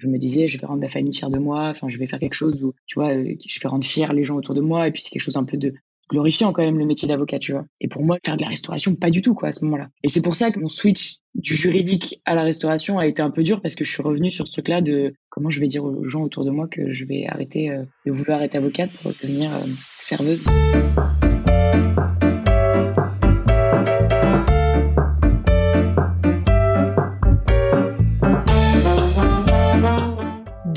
je me disais, je vais rendre ma famille fière de moi, enfin, je vais faire quelque chose où, tu vois, euh, je vais rendre fier les gens autour de moi, et puis c'est quelque chose un peu de glorifiant quand même, le métier d'avocat, tu vois. Et pour moi, faire de la restauration, pas du tout, quoi, à ce moment-là. Et c'est pour ça que mon switch du juridique à la restauration a été un peu dur, parce que je suis revenu sur ce truc-là de comment je vais dire aux gens autour de moi que je vais arrêter euh, de vouloir être avocate pour devenir euh, serveuse.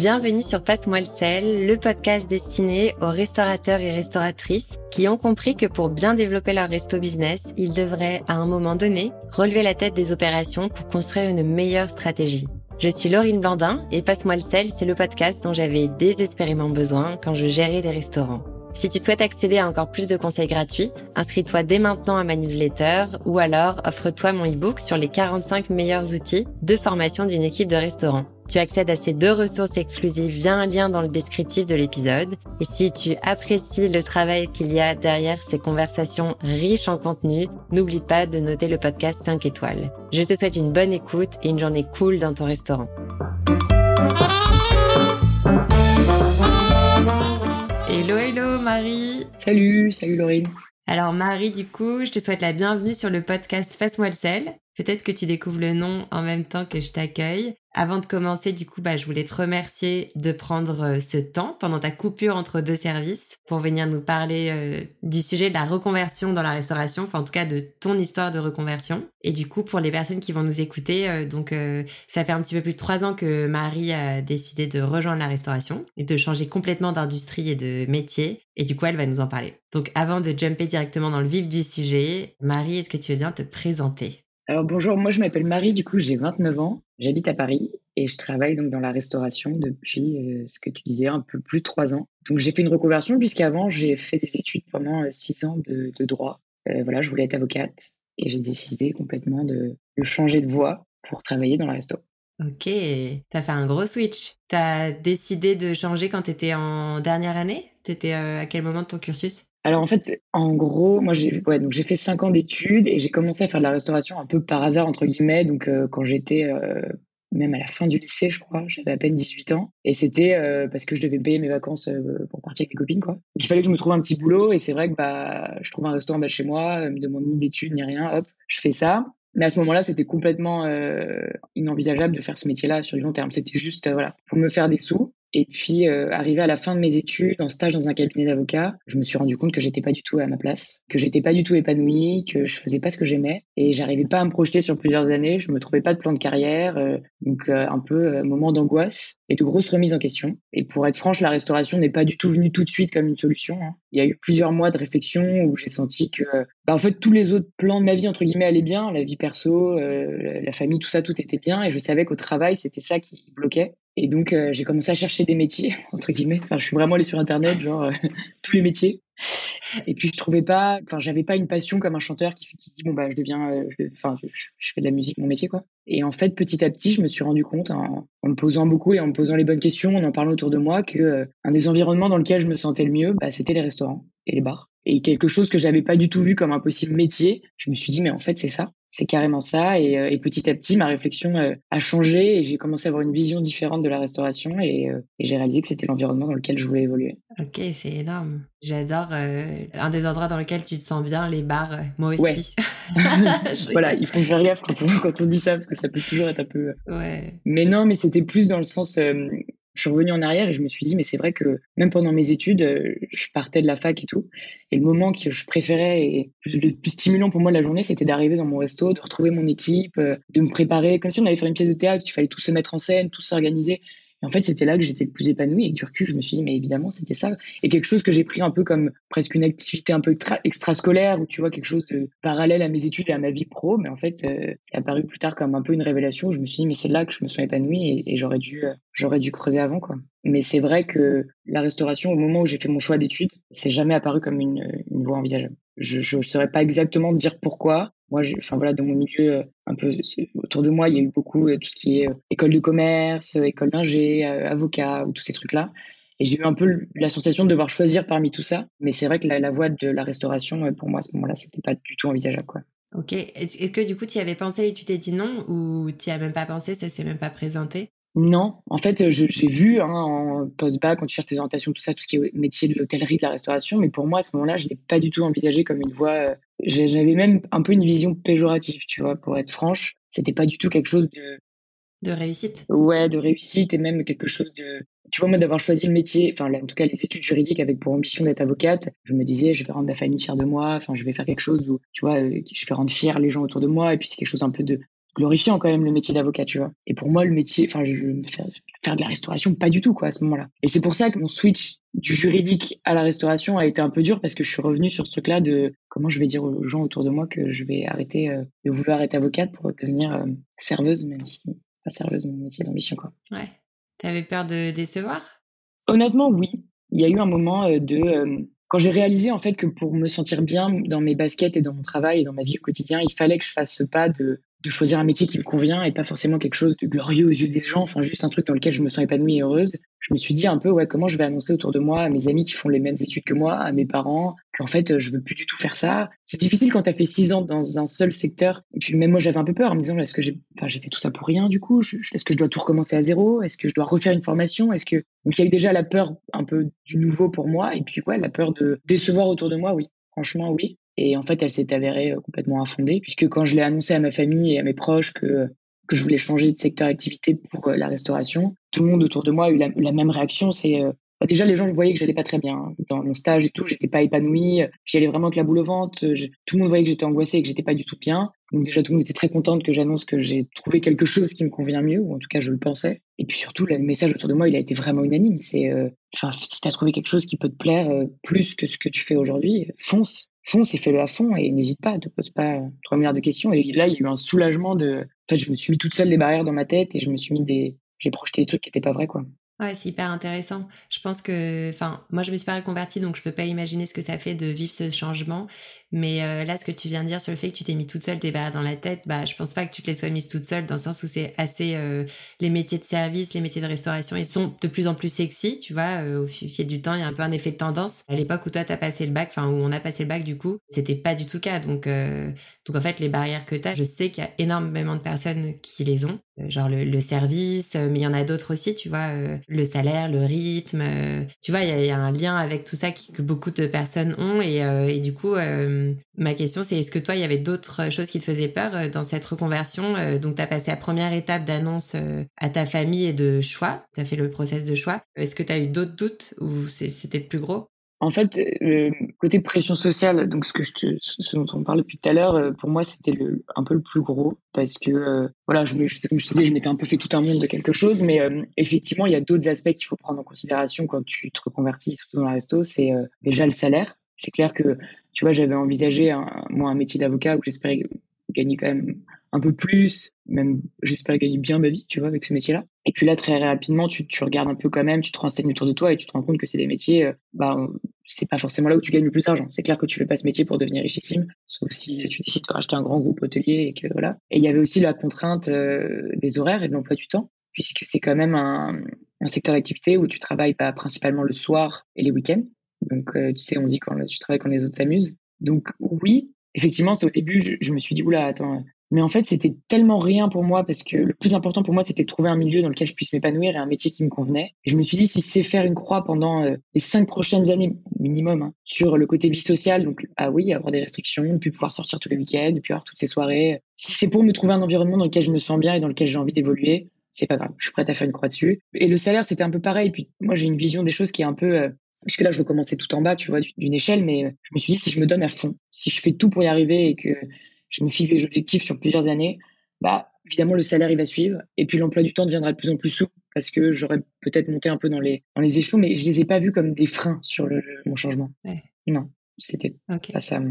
Bienvenue sur Passe-moi le sel, le podcast destiné aux restaurateurs et restauratrices qui ont compris que pour bien développer leur resto business, ils devraient, à un moment donné, relever la tête des opérations pour construire une meilleure stratégie. Je suis Laurine Blandin et Passe-moi le sel, c'est le podcast dont j'avais désespérément besoin quand je gérais des restaurants. Si tu souhaites accéder à encore plus de conseils gratuits, inscris-toi dès maintenant à ma newsletter ou alors offre-toi mon e-book sur les 45 meilleurs outils de formation d'une équipe de restaurant. Tu accèdes à ces deux ressources exclusives via un lien dans le descriptif de l'épisode. Et si tu apprécies le travail qu'il y a derrière ces conversations riches en contenu, n'oublie pas de noter le podcast 5 étoiles. Je te souhaite une bonne écoute et une journée cool dans ton restaurant. Hello, hello Marie. Salut, salut Laurine. Alors Marie, du coup, je te souhaite la bienvenue sur le podcast Fasse-moi le sel. Peut-être que tu découvres le nom en même temps que je t'accueille. Avant de commencer, du coup, bah, je voulais te remercier de prendre euh, ce temps pendant ta coupure entre deux services pour venir nous parler euh, du sujet de la reconversion dans la restauration, enfin en tout cas de ton histoire de reconversion. Et du coup, pour les personnes qui vont nous écouter, euh, donc ça fait un petit peu plus de trois ans que Marie a décidé de rejoindre la restauration et de changer complètement d'industrie et de métier. Et du coup, elle va nous en parler. Donc avant de jumper directement dans le vif du sujet, Marie, est-ce que tu veux bien te présenter? Alors bonjour, moi je m'appelle Marie, du coup j'ai 29 ans, j'habite à Paris et je travaille donc dans la restauration depuis euh, ce que tu disais un peu plus de trois ans. Donc j'ai fait une reconversion puisqu'avant j'ai fait des études pendant euh, six ans de, droit. Euh, voilà, je voulais être avocate et j'ai décidé complètement de, changer de voie pour travailler dans la restau. Ok, t'as fait un gros switch. T'as décidé de changer quand t'étais en dernière année? T'étais à quel moment de ton cursus? Alors en fait, en gros, moi j'ai donc j'ai fait cinq ans d'études et j'ai commencé à faire de la restauration un peu par hasard entre guillemets. Donc euh, quand j'étais euh, même à la fin du lycée, je crois, j'avais à peine 18 ans et c'était euh, parce que je devais payer mes vacances pour partir avec mes copines quoi. Donc, il fallait que je me trouve un petit boulot et c'est vrai que bah je trouve un restaurant bas chez moi, me demande ni d'études ni rien, hop, je fais ça. Mais à ce moment-là, c'était complètement inenvisageable de faire ce métier-là sur du long terme. C'était juste, voilà, pour me faire des sous. Et puis, euh, arrivé à la fin de mes études, en stage dans un cabinet d'avocat, je me suis rendu compte que j'étais pas du tout à ma place, que j'étais pas du tout épanouie, que je faisais pas ce que j'aimais, et j'arrivais pas à me projeter sur plusieurs années. Je me trouvais pas de plan de carrière, euh, donc euh, un peu euh, moment d'angoisse et de grosses remises en question. Et pour être franche, la restauration n'est pas du tout venue tout de suite comme une solution. Hein. Il y a eu plusieurs mois de réflexion où j'ai senti que, bah, en fait, tous les autres plans de ma vie entre guillemets allaient bien, la vie perso, la famille, tout ça, tout était bien, et je savais qu'au travail, c'était ça qui bloquait. Et donc, euh, j'ai commencé à chercher des métiers, entre guillemets. Enfin, je suis vraiment allée sur Internet, genre, euh, tous les métiers. Et puis, je trouvais pas, enfin, j'avais pas une passion comme un chanteur qui, qui dit, bon, bah, je deviens, euh, je, je, fais de la musique, mon métier, quoi. Et en fait, petit à petit, je me suis rendu compte, en, en, me posant beaucoup et en me posant les bonnes questions, en en parlant autour de moi, que un des environnements dans lequel je me sentais le mieux, bah, c'était les restaurants et les bars. Et quelque chose que j'avais pas du tout vu comme un possible métier, je me suis dit, mais en fait, c'est ça c'est carrément ça. Et, euh, et, petit à petit, ma réflexion euh, a changé et j'ai commencé à avoir une vision différente de la restauration et, euh, et j'ai réalisé que c'était l'environnement dans lequel je voulais évoluer. Ok, c'est énorme. J'adore un des endroits dans lequel tu te sens bien, les bars. moi aussi. voilà, il faut faire gaffe quand on, quand on dit ça parce que ça peut toujours être un peu. Ouais. Mais non, mais c'était plus dans le sens je suis revenue en arrière et je me suis dit, mais c'est vrai que même pendant mes études, euh, je partais de la fac et tout. Et le moment que je préférais et le plus stimulant pour moi de la journée, c'était d'arriver dans mon resto, de retrouver mon équipe, euh, de me préparer, comme si on allait faire une pièce de théâtre, qu'il fallait tout se mettre en scène, tout s'organiser. Et en fait, c'était là que j'étais le plus épanoui. Et du recul, je me suis dit, mais évidemment, c'était ça. Et quelque chose que j'ai pris un peu comme presque une activité un peu extrascolaire, ou tu vois, quelque chose de parallèle à mes études et à ma vie pro. Mais en fait, euh, c'est apparu plus tard comme un peu une révélation. Je me suis dit, mais c'est là que je me suis épanoui et, j'aurais dû, euh, j'aurais dû creuser avant, quoi. Mais c'est vrai que la restauration, au moment où j'ai fait mon choix d'études, c'est jamais apparu comme une, une voie envisageable. Je ne saurais pas exactement dire pourquoi, moi, enfin voilà, dans mon milieu euh, un peu autour de moi, il y a eu beaucoup euh, tout ce qui est euh, école de commerce, école d'ingé, avocat, ou tous ces trucs-là. Et j'ai eu un peu la sensation de devoir choisir parmi tout ça. Mais c'est vrai que la, voie de la restauration, pour moi, à ce moment-là, c'était pas du tout envisageable. Ok. Est-ce que du coup, tu y avais pensé et tu t'es dit non? Ou tu n'y as même pas pensé, ça s'est même pas présenté? Non, en fait, j'ai vu hein, en post-bac, quand tu cherches tes orientations, tout ça, tout ce qui est métier de l'hôtellerie, de la restauration, mais pour moi, à ce moment-là, je l'ai pas du tout envisagé comme une voie. J'avais même un peu une vision péjorative, tu vois, pour être franche. C'était pas du tout quelque chose de. De réussite. Ouais, de réussite et même quelque chose de. Tu vois, moi, d'avoir choisi le métier, enfin, en tout cas, les études juridiques avec pour ambition d'être avocate, je me disais, je vais rendre ma famille fière de moi, enfin, je vais faire quelque chose où, tu vois, euh, je vais rendre fier les gens autour de moi, et puis c'est quelque chose un peu de, glorifiant quand même le métier d'avocat, tu vois. Et pour moi, le métier, enfin, je vais faire, faire de la restauration, pas du tout, quoi, à ce moment-là. Et c'est pour ça que mon switch du juridique à la restauration a été un peu dur parce que je suis revenu sur ce truc-là de comment je vais dire aux gens autour de moi que je vais arrêter euh, de vouloir être avocate pour devenir euh, serveuse, même si pas serveuse, mon métier d'ambition, quoi. Ouais. T'avais peur de décevoir? Honnêtement, oui. Il y a eu un moment euh, de quand j'ai réalisé en fait que pour me sentir bien dans mes baskets et dans mon travail et dans ma vie au quotidien, il fallait que je fasse ce pas de de choisir un métier qui me convient et pas forcément quelque chose de glorieux aux yeux des gens, enfin juste un truc dans lequel je me sens épanouie et heureuse. Je me suis dit un peu ouais comment je vais annoncer autour de moi à mes amis qui font les mêmes études que moi, à mes parents qu'en fait je veux plus du tout faire ça. C'est difficile quand tu as fait six ans dans un seul secteur et puis même moi j'avais un peu peur en me disant est-ce que j'ai enfin j'ai fait tout ça pour rien du coup, est-ce que je dois tout recommencer à zéro, est-ce que je dois refaire une formation, est-ce que donc il y a eu déjà la peur un peu du nouveau pour moi et puis ouais la peur de décevoir autour de moi oui. Franchement, oui. Et en fait, elle s'est avérée euh, complètement infondée, puisque quand je l'ai annoncé à ma famille et à mes proches que, que je voulais changer de secteur d'activité pour euh, la restauration, tout le monde autour de moi a eu la, même réaction. C'est euh, bah, déjà les gens voyaient que j'allais pas très bien hein. dans mon stage et tout, j'étais pas épanouie, j'y allais vraiment avec la boule au ventre. tout le monde voyait que j'étais angoissée et que j'étais pas du tout bien. Donc déjà tout le monde était très contente que j'annonce que j'ai trouvé quelque chose qui me convient mieux, ou en tout cas je le pensais. Et puis surtout le message autour de moi, il a été vraiment unanime. C'est enfin si t'as trouvé quelque chose qui peut te plaire plus que ce que tu fais aujourd'hui, fonce fonce et fais-le à fond et n'hésite pas, ne te pose pas 3 milliards de questions. Et là, il y a eu un soulagement de. En fait, je me suis mis toute seule des barrières dans ma tête et je me suis mis des. J'ai projeté des trucs qui n'étaient pas vrais, quoi. Ouais, c'est hyper intéressant. Je pense que, enfin, moi, je me suis pas reconvertie, donc je peux pas imaginer ce que ça fait de vivre ce changement. Mais euh, là, ce que tu viens de dire sur le fait que tu t'es mis toute seule des barres dans la tête, bah, je pense pas que tu te les sois mises toute seule, dans le sens où c'est assez euh, les métiers de service, les métiers de restauration, ils sont de plus en plus sexy, tu vois. Euh, au fil du temps, il y a un peu un effet de tendance. À l'époque où toi t'as passé le bac, enfin où on a passé le bac, du coup, c'était pas du tout le cas. Donc, donc en fait, les barrières que t'as, je sais qu'il y a énormément de personnes qui les ont, genre le, le service, mais il y en a d'autres aussi, tu vois le salaire, le rythme. tu vois, il y, a un lien avec tout ça que beaucoup de personnes ont. Et, et du coup, ma question, c'est est-ce que toi, il y avait d'autres choses qui te faisaient peur dans cette reconversion Donc, tu as passé la première étape d'annonce à ta famille et de choix. Tu as fait le process de choix. Est-ce que tu as eu d'autres doutes ou c'était le plus gros? En fait, le côté pression sociale, donc ce dont on parle depuis tout à l'heure, euh, pour moi, c'était un peu le plus gros parce que euh, voilà, je, je, comme je te disais, je m'étais un peu fait tout un monde de quelque chose, mais euh, effectivement, il y a d'autres aspects qu'il faut prendre en considération quand tu te reconvertis, surtout dans le resto. C'est déjà le salaire. C'est clair que tu vois, j'avais envisagé un, moi un métier d'avocat où j'espérais gagner quand même un peu plus, même j'espère gagner bien ma vie, tu vois, avec ce métier-là. Et puis là, très rapidement, tu, regardes un peu quand même, tu te renseignes autour de toi et tu te rends compte que c'est des métiers, euh, bah, c'est pas forcément là où tu gagnes le plus d'argent. C'est clair que tu fais pas ce métier pour devenir richissime, sauf si tu décides de racheter un grand groupe hôtelier et que voilà. Et il y avait aussi la contrainte euh, des horaires et de l'emploi du temps, puisque c'est quand même un, un secteur d'activité où tu travailles pas principalement le soir et les week-ends. Donc, euh, tu sais, on dit quand tu travailles quand les autres s'amusent. Donc, oui, effectivement, c'est au début, je, je, me suis dit, oula, attends, mais en fait, c'était tellement rien pour moi parce que le plus important pour moi, c'était de trouver un milieu dans lequel je puisse m'épanouir et un métier qui me convenait. Et je me suis dit, si c'est faire une croix pendant euh, les cinq prochaines années minimum hein, sur le côté vie sociale, donc ah oui, avoir des restrictions, ne plus pouvoir sortir tous les week-ends, ne plus avoir toutes ces soirées. Si c'est pour me trouver un environnement dans lequel je me sens bien et dans lequel j'ai envie d'évoluer, c'est pas grave. Je suis prête à faire une croix dessus. Et le salaire, c'était un peu pareil. Puis moi, j'ai une vision des choses qui est un peu euh, puisque là, je veux commencer tout en bas, tu vois, d'une échelle, mais je me suis dit, si je me donne à fond, si je fais tout pour y arriver et que je me fixe des objectifs sur plusieurs années, bah, évidemment, le salaire, il va suivre. Et puis, l'emploi du temps deviendra de plus en plus souple parce que j'aurais peut-être monté un peu dans les, dans les échelons, mais je les ai pas vus comme des freins sur le, mon changement. Non, c'était pas ça.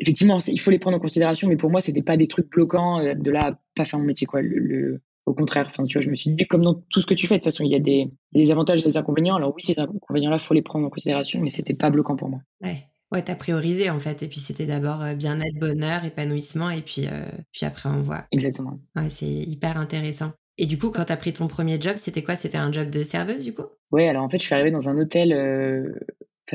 Effectivement, il faut les prendre en considération, mais pour moi, c'était pas des trucs bloquants euh, de là, pas faire mon métier, quoi. Le, au contraire, enfin, tu vois, je me suis dit, comme dans tout ce que tu fais, de toute façon, il y a des, des avantages et des inconvénients. Alors oui, ces inconvénients-là, faut les prendre en considération, mais c'était pas bloquant pour moi. Ouais. Ouais, t'as priorisé en fait. Et puis c'était d'abord euh, bien-être, bonheur, épanouissement. Et puis, euh, puis après, on voit. Exactement. Ouais, c'est hyper intéressant. Et du coup, quand t'as pris ton premier job, c'était quoi? C'était un job de serveuse du coup? Ouais, alors en fait, je suis arrivée dans un hôtel. Euh,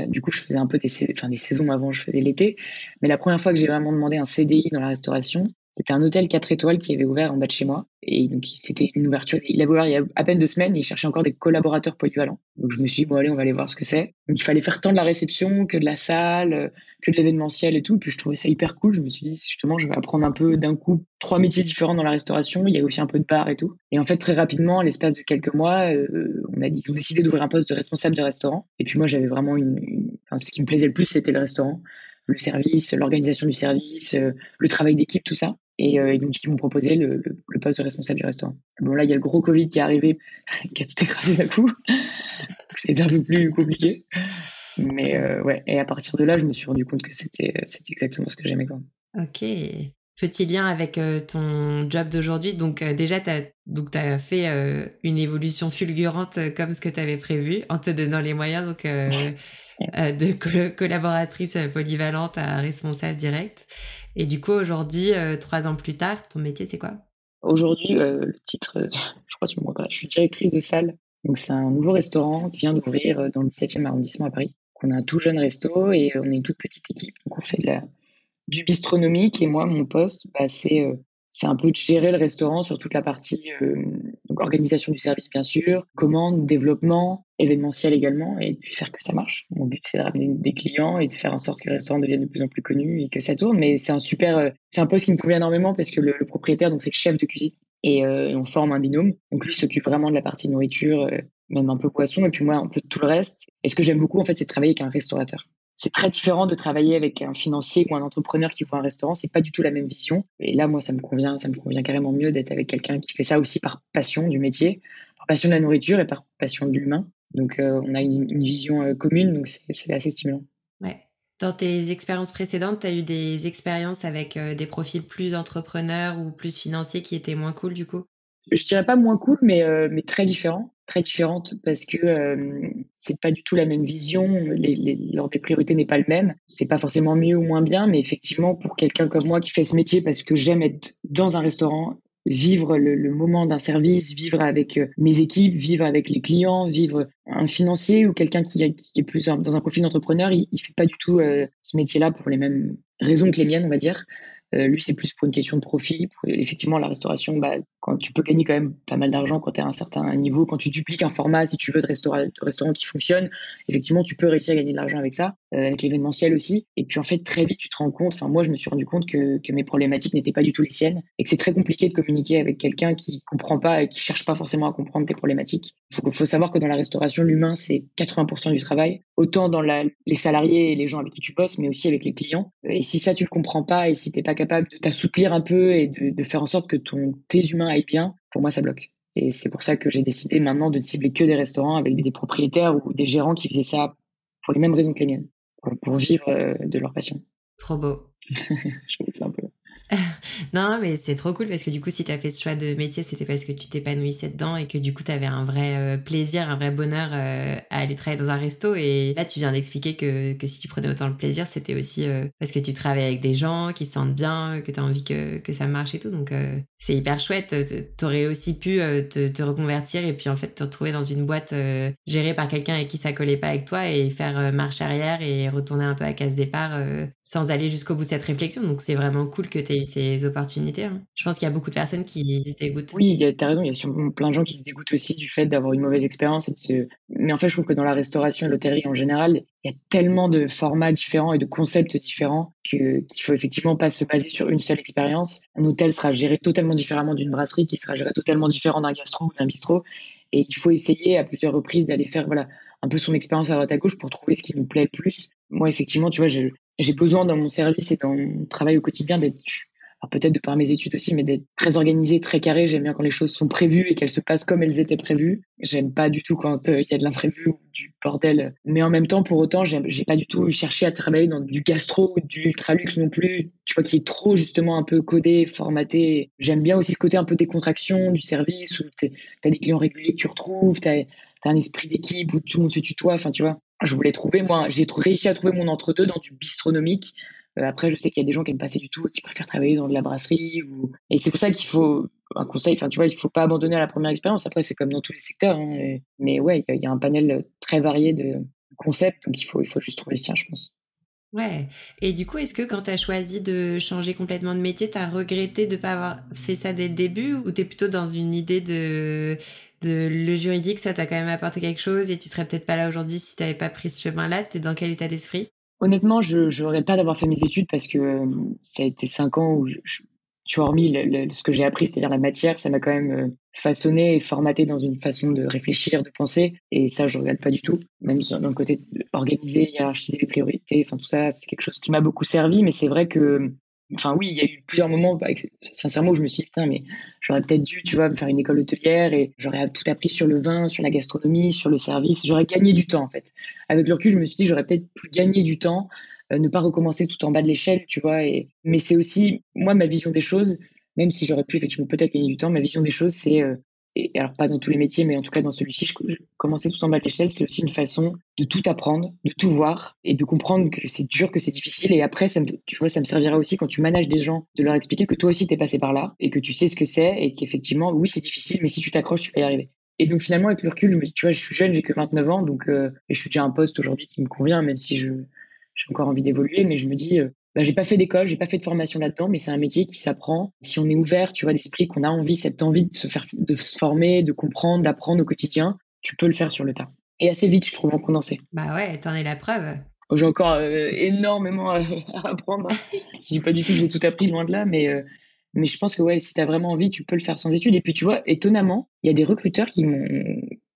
du coup, je faisais un peu des, enfin, des saisons avant, je faisais l'été. Mais la première fois que j'ai vraiment demandé un CDI dans la restauration, c'était un hôtel 4 étoiles qui avait ouvert en bas de chez moi. Et donc, c'était une ouverture. Il avait ouvert il y a à peine deux semaines et il cherchait encore des collaborateurs polyvalents. Donc, je me suis dit, bon, allez, on va aller voir ce que c'est. Donc, il fallait faire tant de la réception que de la salle, euh, que de l'événementiel et tout. Puis, je trouvais ça hyper cool. Je me suis dit, justement, je vais apprendre un peu d'un coup trois métiers différents dans la restauration. Il y a aussi un peu de bar et tout. Et en fait, très rapidement, l'espace de quelques mois, euh, on a ils ont décidé d'ouvrir un poste de responsable de restaurant. Et puis, moi, j'avais vraiment une, Enfin, ce qui me plaisait le plus, c'était le restaurant le service, l'organisation du service, euh, le travail d'équipe, tout ça. Euh, et, donc, ils m'ont proposé le, poste de responsable du restaurant. Bon, là, il y a le gros Covid qui est arrivé, qui a tout écrasé d'un coup. C'était un peu plus compliqué. Mais euh, ouais, et à partir de là, je me suis rendu compte que c'était exactement ce que j'aimais. Ok. Petit lien avec euh, ton job d'aujourd'hui. Donc, déjà, tu as, donc, as fait une évolution fulgurante comme ce que tu avais prévu en te donnant les moyens. Donc, de collaboratrice polyvalente à responsable direct. Et du coup, aujourd'hui, euh, trois ans plus tard, ton métier, c'est quoi? Aujourd'hui, euh, le titre, euh, je crois sur mon je suis directrice de salle. Donc, c'est un nouveau restaurant qui vient d'ouvrir dans le 17e arrondissement à Paris. On a un tout jeune resto et on est une toute petite équipe. Donc, on fait du bistronomique. Et moi, mon poste, bah, c'est c'est un peu de gérer le restaurant sur toute la partie euh, organisation du service bien sûr, commande, développement, événementiel également, et puis faire que ça marche. Mon but c'est de ramener des clients et de faire en sorte que le restaurant devienne de plus en plus connu et que ça tourne. Mais c'est un super, euh, c'est un poste qui me convient énormément parce que le, propriétaire donc c'est le chef de cuisine et, euh, on forme un binôme. Donc lui s'occupe vraiment de la partie nourriture, même un peu poisson, et puis moi un peu de tout le reste. Et ce que j'aime beaucoup en fait, c'est de travailler avec un restaurateur c'est très différent de travailler avec un financier ou un entrepreneur qui voit un restaurant. C'est pas du tout la même vision. Et là, moi, ça me convient, ça me convient carrément mieux d'être avec quelqu'un qui fait ça aussi par passion du métier, par passion de la nourriture et par passion de l'humain. Donc, euh, on a une, vision euh, commune, donc c'est assez stimulant. Ouais. Dans tes expériences précédentes, tu as eu des expériences avec euh, des profils plus entrepreneurs ou plus financiers qui étaient moins cool du coup? Je dirais pas moins cool, mais, mais très différents très différentes parce que euh, c'est pas du tout la même vision, l'ordre des priorités n'est pas le même. C'est pas forcément mieux ou moins bien, mais effectivement pour quelqu'un comme moi qui fait ce métier parce que j'aime être dans un restaurant, vivre le, moment d'un service, vivre avec euh, mes équipes, vivre avec les clients, vivre un financier ou quelqu'un qui, est plus dans un profil d'entrepreneur, il, il fait pas du tout euh, ce métier-là pour les mêmes raisons que les miennes, on va dire. Euh, lui, c'est plus pour une question de profit. effectivement, la restauration, bah, quand tu peux gagner quand même pas mal d'argent quand tu es à un certain niveau, quand tu dupliques un format, si tu veux, de, restaurant, de restaurant qui fonctionne, effectivement, tu peux réussir à gagner de l'argent avec ça, euh, avec l'événementiel aussi. Et puis, en fait, très vite, tu te rends compte, enfin, moi, je me suis rendu compte que, que mes problématiques n'étaient pas du tout les siennes et que c'est très compliqué de communiquer avec quelqu'un qui comprend pas et qui cherche pas forcément à comprendre tes problématiques. Il faut, faut, savoir que dans la restauration, l'humain, c'est 80% du travail, autant dans la, les salariés et les gens avec qui tu bosses, mais aussi avec les clients. Et si ça, tu le comprends pas et si t'es pas capable de t'assouplir un peu et de, de, faire en sorte que ton, tes humains aillent bien, pour moi, ça bloque. Et c'est pour ça que j'ai décidé maintenant de cibler que des restaurants avec des propriétaires ou des gérants qui faisaient ça pour les mêmes raisons que les miennes, pour, vivre euh, de leur passion. Trop beau. je vais un peu. non, mais c'est trop cool parce que du coup, si tu as fait ce choix de métier, c'était parce que tu t'épanouissais dedans et que du coup, tu avais un vrai euh, plaisir, un vrai bonheur euh, à aller travailler dans un resto. Et là, tu viens d'expliquer que, que si tu prenais autant le plaisir, c'était aussi euh, parce que tu travailles avec des gens qui se sentent bien, que tu as envie que, que ça marche et tout. Donc, c'est hyper chouette. Tu aurais aussi pu te, reconvertir et puis en fait te retrouver dans une boîte gérée par quelqu'un avec qui ça collait pas avec toi et faire marche arrière et retourner un peu à case départ sans aller jusqu'au bout de cette réflexion. Donc, c'est vraiment cool que tu ces opportunités. Hein. Je pense qu'il y a beaucoup de personnes qui se dégoûtent. Oui, tu as raison, il y a sûrement plein de gens qui se dégoûtent aussi du fait d'avoir une mauvaise expérience. Mais en fait, je trouve que dans la restauration et l'hôtellerie en général, il y a tellement de formats différents et de concepts différents qu'il faut effectivement pas se baser sur une seule expérience. Un hôtel sera géré totalement différemment d'une brasserie, qui sera géré totalement différent d'un gastro ou d'un bistrot. Et il faut essayer à plusieurs reprises d'aller faire voilà, un peu son expérience à droite à gauche pour trouver ce qui nous plaît le plus. Moi, effectivement, tu vois, j'ai besoin dans mon service et dans mon travail au quotidien d'être peut-être de par mes études aussi, mais d'être très organisé, très carré. J'aime bien quand les choses sont prévues et qu'elles se passent comme elles étaient prévues. J'aime pas du tout quand euh, il y a de l'imprévu ou du bordel. Mais en même temps, pour autant, j'ai pas du tout cherché à travailler dans du gastro ou du ultra luxe non plus. Tu vois, qui est trop justement un peu codé, formaté. J'aime bien aussi ce côté un peu décontraction du service où t'as des clients réguliers que tu retrouves, t'as as un esprit d'équipe où tout le monde se tutoie. Enfin, tu vois, je voulais trouver, moi, j'ai réussi à trouver mon entre-deux dans du bistronomique euh, après, je sais qu'il y a des gens qui aiment passer du tout, qui préfèrent travailler dans de la brasserie. Et c'est pour ça qu'il faut un conseil. Enfin, tu vois, il faut pas abandonner à la première expérience. Après, c'est comme dans tous les secteurs. Hein, Mais ouais, il y, a un panel très varié de concepts, donc il faut, il faut juste trouver le sien, je pense. Ouais. Et du coup, est-ce que quand tu as choisi de changer complètement de métier, tu as regretté de ne pas avoir fait ça dès le début ou tu es plutôt dans une idée de, de le juridique, ça t'a quand même apporté quelque chose et tu serais peut-être pas là aujourd'hui si tu n'avais pas pris ce chemin-là Tu es dans quel état d'esprit? Honnêtement, je ne regrette pas d'avoir fait mes études parce que euh, ça a été cinq ans où, tu vois, hormis ce que j'ai appris, c'est-à-dire la matière, ça m'a quand même euh, façonné et formaté dans une façon de réfléchir, de penser. Et ça, je ne regrette pas du tout. Même dans le côté organisé, hiérarchiser les priorités, enfin tout ça, c'est quelque chose qui m'a beaucoup servi. Mais c'est vrai que Enfin, oui, il y a eu plusieurs moments, bah, sincèrement, où je me suis dit, putain, mais j'aurais peut-être dû, tu vois, me faire une école hôtelière et j'aurais tout appris sur le vin, sur la gastronomie, sur le service. J'aurais gagné du temps, en fait. Avec le recul, je me suis dit, j'aurais peut-être pu gagner du temps, euh, ne pas recommencer tout en bas de l'échelle, tu vois. Mais c'est aussi, moi, ma vision des choses, même si j'aurais pu effectivement peut-être gagner du temps, ma vision des choses, c'est euh, et alors pas dans tous les métiers, mais en tout cas dans celui-ci, commencer tout en bas de l'échelle, c'est aussi une façon de tout apprendre, de tout voir et de comprendre que c'est dur, que c'est difficile. Et après, ça me, tu vois, ça me servira aussi quand tu manages des gens, de leur expliquer que toi aussi t'es passé par là et que tu sais ce que c'est et qu'effectivement, oui, c'est difficile, mais si tu t'accroches, tu vas y arriver. Et donc finalement, avec le recul, je me dis, tu vois, je suis jeune, j'ai que 29 ans, donc euh, et je suis déjà un poste aujourd'hui qui me convient, même si je j'ai encore envie d'évoluer, mais je me dis, euh, bah, j'ai pas fait d'école, j'ai pas fait de formation là-dedans, mais c'est un métier qui s'apprend. Si on est ouvert, tu vois, d'esprit, qu'on a envie, cette envie de se faire, de se former, de comprendre, d'apprendre au quotidien, tu peux le faire sur le tas. Et assez vite, je trouve, en condensé. Bah ouais, t'en es la preuve. Oh, j'ai encore euh, énormément à, apprendre. je dis pas du tout que j'ai tout appris, loin de là, mais, euh, mais je pense que ouais, si t'as vraiment envie, tu peux le faire sans études. Et puis, tu vois, étonnamment, il y a des recruteurs qui m'ont,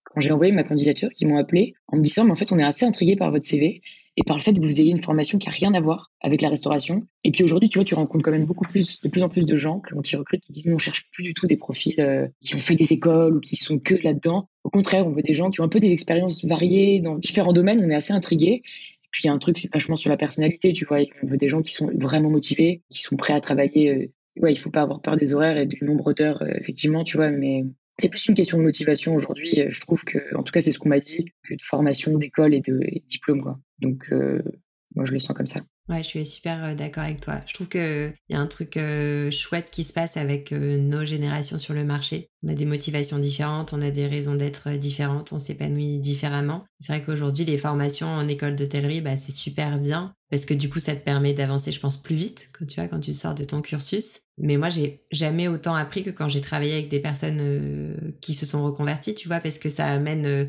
quand j'ai envoyé ma candidature, qui m'ont appelé en me disant, mais en fait, on est assez intrigué par votre CV et par le fait que vous ayez une formation qui a rien à voir avec la restauration. Et puis aujourd'hui, tu vois, tu rencontres quand même beaucoup plus, de plus en plus de gens quand ils recrutent qui disent, nous, on cherche plus du tout des profils euh, qui ont fait des écoles ou qui sont que là-dedans. Au contraire, on veut des gens qui ont un peu des expériences variées dans différents domaines. On est assez intrigués. Et puis il y a un truc, c'est vachement sur la personnalité, tu vois. On veut des gens qui sont vraiment motivés, qui sont prêts à travailler. Euh, ouais, il faut pas avoir peur des horaires et du nombre d'heures, euh, effectivement, tu vois. Mais c'est plus une question de motivation aujourd'hui. Je trouve que, en tout cas, c'est ce qu'on m'a dit, que de formation, d'école et de, diplôme, quoi. Donc, euh, moi, je le sens comme ça. Ouais, je suis super euh, d'accord avec toi. Je trouve qu'il y a un truc euh, chouette qui se passe avec euh, nos générations sur le marché. On a des motivations différentes, on a des raisons d'être différentes, on s'épanouit différemment. C'est vrai qu'aujourd'hui, les formations en école d'hôtellerie, bah, c'est super bien parce que du coup, ça te permet d'avancer, je pense, plus vite quand tu vois, quand tu sors de ton cursus. Mais moi, j'ai jamais autant appris que quand j'ai travaillé avec des personnes qui se sont reconverties, tu vois, parce que ça amène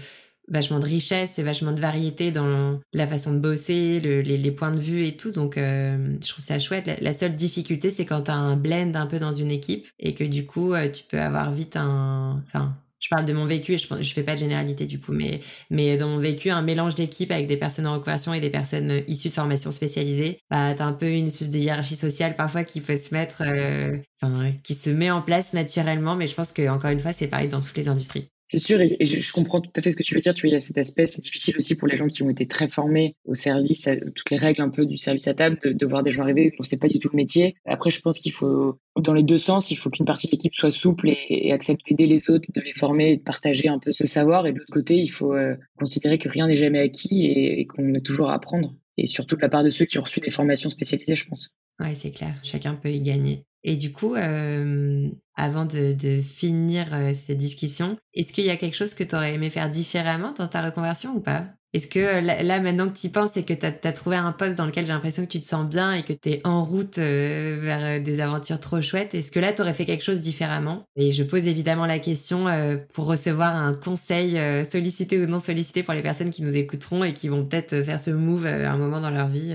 vachement de richesse et vachement de variété dans la façon de bosser, les, points de vue et tout. Donc, euh, je trouve ça chouette. La, seule difficulté, c'est quand tu as un blend un peu dans une équipe et que du coup, euh, tu peux avoir vite un... Enfin, je parle de mon vécu et je, je fais pas de généralité du coup, mais, mais dans mon vécu, un mélange d'équipe avec des personnes en reconversion et des personnes euh, issues de formation spécialisée, bah, t'as un peu une espèce de hiérarchie sociale parfois qui peut se mettre, enfin, qui se met en place naturellement, mais je pense que encore une fois, c'est pareil dans toutes les industries. C'est sûr, et, je, comprends tout à fait ce que tu veux dire. Tu vois, il y a cet aspect, c'est difficile aussi pour les gens qui ont été très formés au service, toutes les règles un peu du service à table, de, voir des gens arriver, on sait pas du tout le métier. Après, je pense qu'il faut, dans les deux sens, il faut qu'une partie de l'équipe soit souple et, et, accepte d'aider les autres, de les former et de partager un peu ce savoir. Et de l'autre côté, il faut euh, considérer que rien n'est jamais acquis et, qu'on est toujours à apprendre. Et surtout de la part de ceux qui ont reçu des formations spécialisées, je pense. Ouais, c'est clair. Chacun peut y gagner. Et du coup, euh, avant de, finir euh, cette discussion, est-ce qu'il y a quelque chose que tu aurais aimé faire différemment dans ta reconversion ou pas? Est-ce que euh, là, maintenant que tu y penses et que tu as, trouvé un poste dans lequel j'ai l'impression que tu te sens bien et que tu es en route euh, vers euh, des aventures trop chouettes, est-ce que là, tu aurais fait quelque chose différemment? Et je pose évidemment la question pour recevoir un conseil sollicité ou non sollicité pour les personnes qui nous écouteront et qui vont peut-être faire ce move à un moment dans leur vie.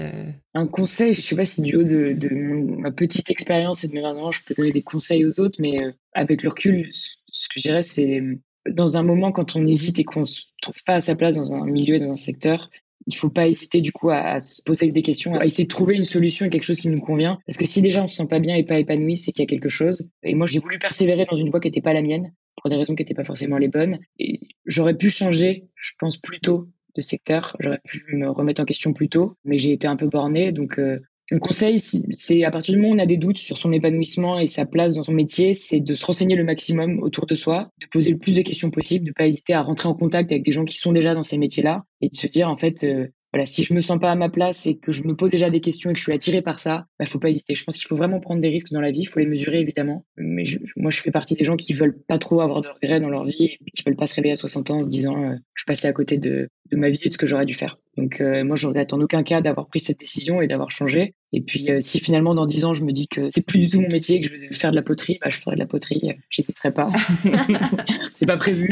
Un conseil, je sais pas si du haut de, ma petite expérience et de mes 20 ans, je peux donner des conseils aux autres, mais avec le recul, ce que je dirais, c'est dans un moment, quand on hésite et qu'on se trouve pas à sa place dans un milieu, dans un secteur, il faut pas hésiter du coup à, se poser des questions, à essayer de trouver une solution et quelque chose qui nous convient. Parce que si déjà on se sent pas bien et pas épanoui, c'est qu'il y a quelque chose. Et moi, j'ai voulu persévérer dans une voie qui n'était pas la mienne, pour des raisons qui n'étaient pas forcément les bonnes. Et j'aurais pu changer, je pense, plus tôt de secteur. J'aurais pu me remettre en question plus tôt, mais j'ai été un peu borné. Donc, euh, mon conseil, c'est à partir du moment où on a des doutes sur son épanouissement et sa place dans son métier, c'est de se renseigner le maximum autour de soi, de poser le plus de questions possible, de pas hésiter à rentrer en contact avec des gens qui sont déjà dans ces métiers-là et de se dire en fait, euh, voilà, si je me sens pas à ma place et que je me pose déjà des questions et que je suis attiré par ça, bah, faut pas hésiter. Je pense qu'il faut vraiment prendre des risques dans la vie, il faut les mesurer évidemment. Mais moi, je fais partie des gens qui veulent pas trop avoir de regrets dans leur vie et qui veulent pas se réveiller à 60 ans en se disant, euh, je passais à côté de, de ma vie et de ce que j'aurais dû faire. Donc euh, moi, je regrette en aucun cas d'avoir pris cette décision et d'avoir changé. Et puis euh, si finalement dans 10 ans, je me dis que c'est plus du tout mon métier, que je vais faire de la poterie, bah, je ferai de la poterie. J'hésiterai pas. c'est pas prévu,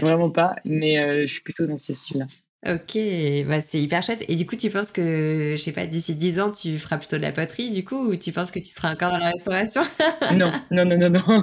vraiment pas. Mais euh, je suis plutôt dans ce style-là. Ok, bah c'est hyper chouette. Et du coup, tu penses que, je sais pas, d'ici 10 ans, tu feras plutôt de la poterie, du coup, ou tu penses que tu seras encore dans la restauration? Non, non, non, non, non.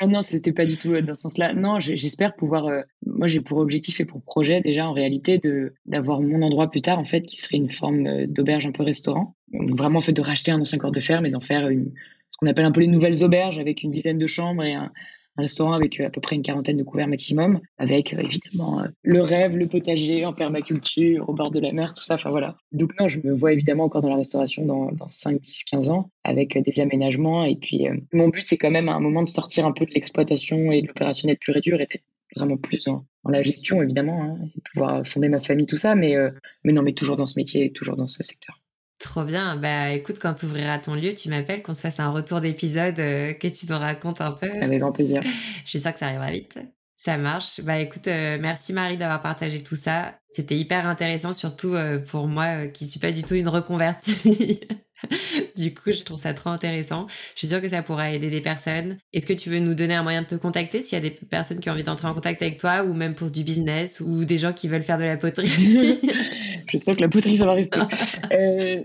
Non, non, c'était pas du tout euh, dans ce sens-là. Non, j'espère pouvoir. Euh, moi, j'ai pour objectif et pour projet déjà en réalité de d'avoir mon endroit plus tard en fait qui serait une forme euh, d'auberge un peu restaurant. vraiment en fait de racheter un ancien corps de ferme et d'en faire une ce qu'on appelle un peu les nouvelles auberges avec une dizaine de chambres et un, un restaurant avec euh, à peu près une quarantaine de couverts maximum, avec euh, évidemment euh, le rêve, le potager en permaculture, au bord de la mer, tout ça. Enfin voilà. Donc non, je me vois évidemment encore dans la restauration dans, dans 5, 10, 15 ans, avec des aménagements. Et puis mon but, c'est quand même à un moment de sortir un peu de l'exploitation et de l'opérationnel pur et dur et vraiment plus dans, la gestion évidemment, hein, et pouvoir fonder ma famille, tout ça. Mais, mais non, mais toujours dans ce métier, toujours dans ce secteur. Trop bien. Bah écoute, quand tu ouvriras ton lieu, tu m'appelles, qu'on se fasse un retour d'épisode, euh, que tu nous racontes un peu. Avec grand plaisir. Je suis sûre que ça arrivera vite. Ça marche. Bah écoute, euh, merci Marie d'avoir partagé tout ça. C'était hyper intéressant, surtout euh, pour moi qui suis pas du tout une reconvertie. du coup, je trouve ça trop intéressant. Je suis sûre que ça pourra aider des personnes. Est-ce que tu veux nous donner un moyen de te contacter s'il y a des personnes qui ont envie d'entrer en contact avec toi ou même pour du business ou des gens qui veulent faire de la poterie? Je sais que la poterie, ça va rester. euh,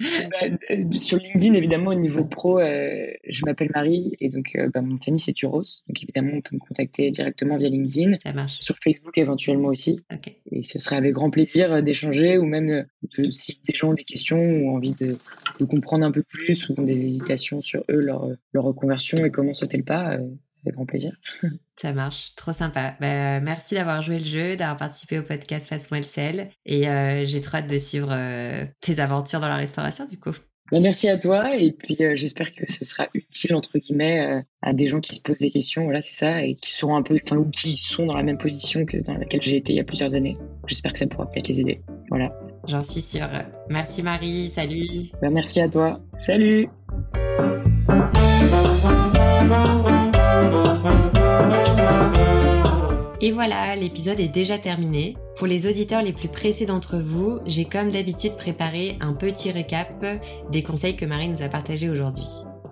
bah, euh, sur LinkedIn, évidemment, au niveau pro, euh, je m'appelle Marie et donc euh, bah, mon famille c'est Turos. Donc évidemment, on peut me contacter directement via LinkedIn. Ça marche. Sur Facebook éventuellement aussi. Et ce serait avec grand plaisir d'échanger ou même de, si des gens ont des questions ou envie de, de, comprendre un peu plus ou ont des hésitations sur eux, leur, leur reconversion et comment sauter le pas grand plaisir. Ça marche, trop sympa. Bah, merci d'avoir joué le jeu, d'avoir participé au podcast Passe-moi le sel. Et euh, j'ai trop hâte de suivre euh, tes aventures dans la restauration, du coup. Bah, merci à toi et puis euh, j'espère que ce sera utile entre guillemets à des gens qui se posent des questions, voilà c'est ça, et qui seront un peu, enfin ou qui sont dans la même position que dans laquelle j'ai été il y a plusieurs années. J'espère que ça pourra peut-être les aider. Voilà. j'en suis sûre. Merci Marie, salut. Ben, merci à toi. Salut. Et voilà, l'épisode est déjà terminé. Pour les auditeurs les plus pressés d'entre vous, j'ai comme d'habitude préparé un petit récap des conseils que Marie nous a partagés aujourd'hui.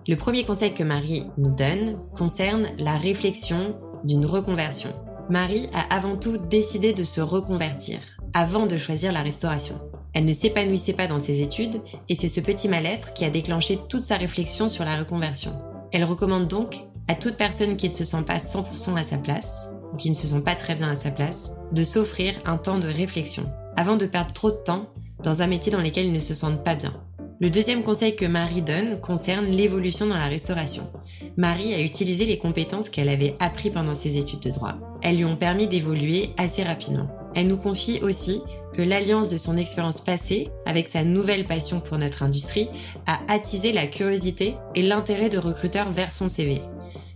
Le premier conseil que Marie nous donne concerne la réflexion d'une reconversion. Marie a avant tout décidé de se reconvertir avant de choisir la restauration. Elle ne s'épanouissait pas dans ses études et c'est ce petit mal-être qui a déclenché toute sa réflexion sur la reconversion. Elle recommande donc à toute personne qui ne se sent pas 100% à sa place ou qui ne se sent pas très bien à sa place de s'offrir un temps de réflexion avant de perdre trop de temps dans un métier dans lequel ils ne se sentent pas bien. Le deuxième conseil que Marie donne concerne l'évolution dans la restauration. Marie a utilisé les compétences qu'elle avait apprises pendant ses études de droit. Elles lui ont permis d'évoluer assez rapidement. Elle nous confie aussi que l'alliance de son expérience passée avec sa nouvelle passion pour notre industrie a attisé la curiosité et l'intérêt de recruteurs vers son CV.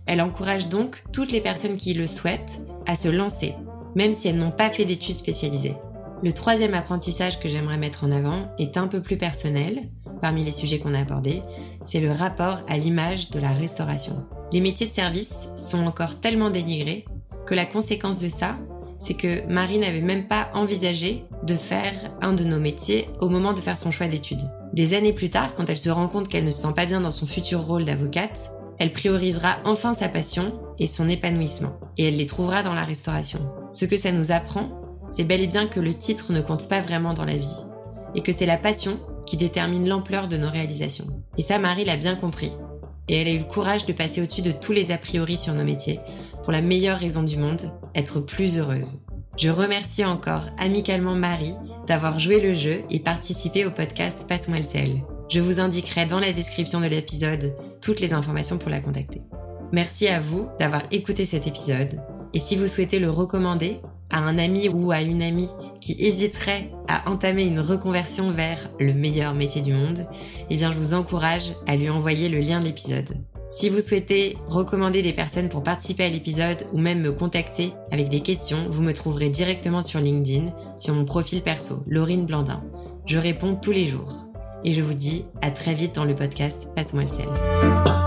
Elle encourage donc toutes les personnes qui le souhaitent à se lancer, même si elles n'ont pas fait d'études spécialisées. Le troisième apprentissage que j'aimerais mettre en avant est un peu plus personnel parmi les sujets qu'on a abordés, c'est le rapport à l'image de la restauration. Les métiers de service sont encore tellement dénigrés que la conséquence de ça, c'est que Marie n'avait même pas envisagé de faire un de nos métiers au moment de faire son choix d'études. Des années plus tard, quand elle se rend compte qu'elle ne se sent pas bien dans son futur rôle d'avocate, elle priorisera enfin sa passion et son épanouissement, et elle les trouvera dans la restauration. Ce que ça nous apprend, c'est bel et bien que le titre ne compte pas vraiment dans la vie, et que c'est la passion qui détermine l'ampleur de nos réalisations. Et ça, Marie l'a bien compris. Et elle a eu le courage de passer au-dessus de tous les a priori sur nos métiers, pour la meilleure raison du monde, être plus heureuse. Je remercie encore amicalement Marie d'avoir joué le jeu et participé au podcast Passe-moi le sel. Je vous indiquerai dans la description de l'épisode toutes les informations pour la contacter. Merci à vous d'avoir écouté cet épisode. Et si vous souhaitez le recommander à un ami ou à une amie qui hésiterait à entamer une reconversion vers le meilleur métier du monde, eh bien je vous encourage à lui envoyer le lien de l'épisode. Si vous souhaitez recommander des personnes pour participer à l'épisode ou même me contacter avec des questions, vous me trouverez directement sur LinkedIn, sur mon profil perso, Laurine Blandin. Je réponds tous les jours. Et je vous dis à très vite dans le podcast Passe-moi le sel.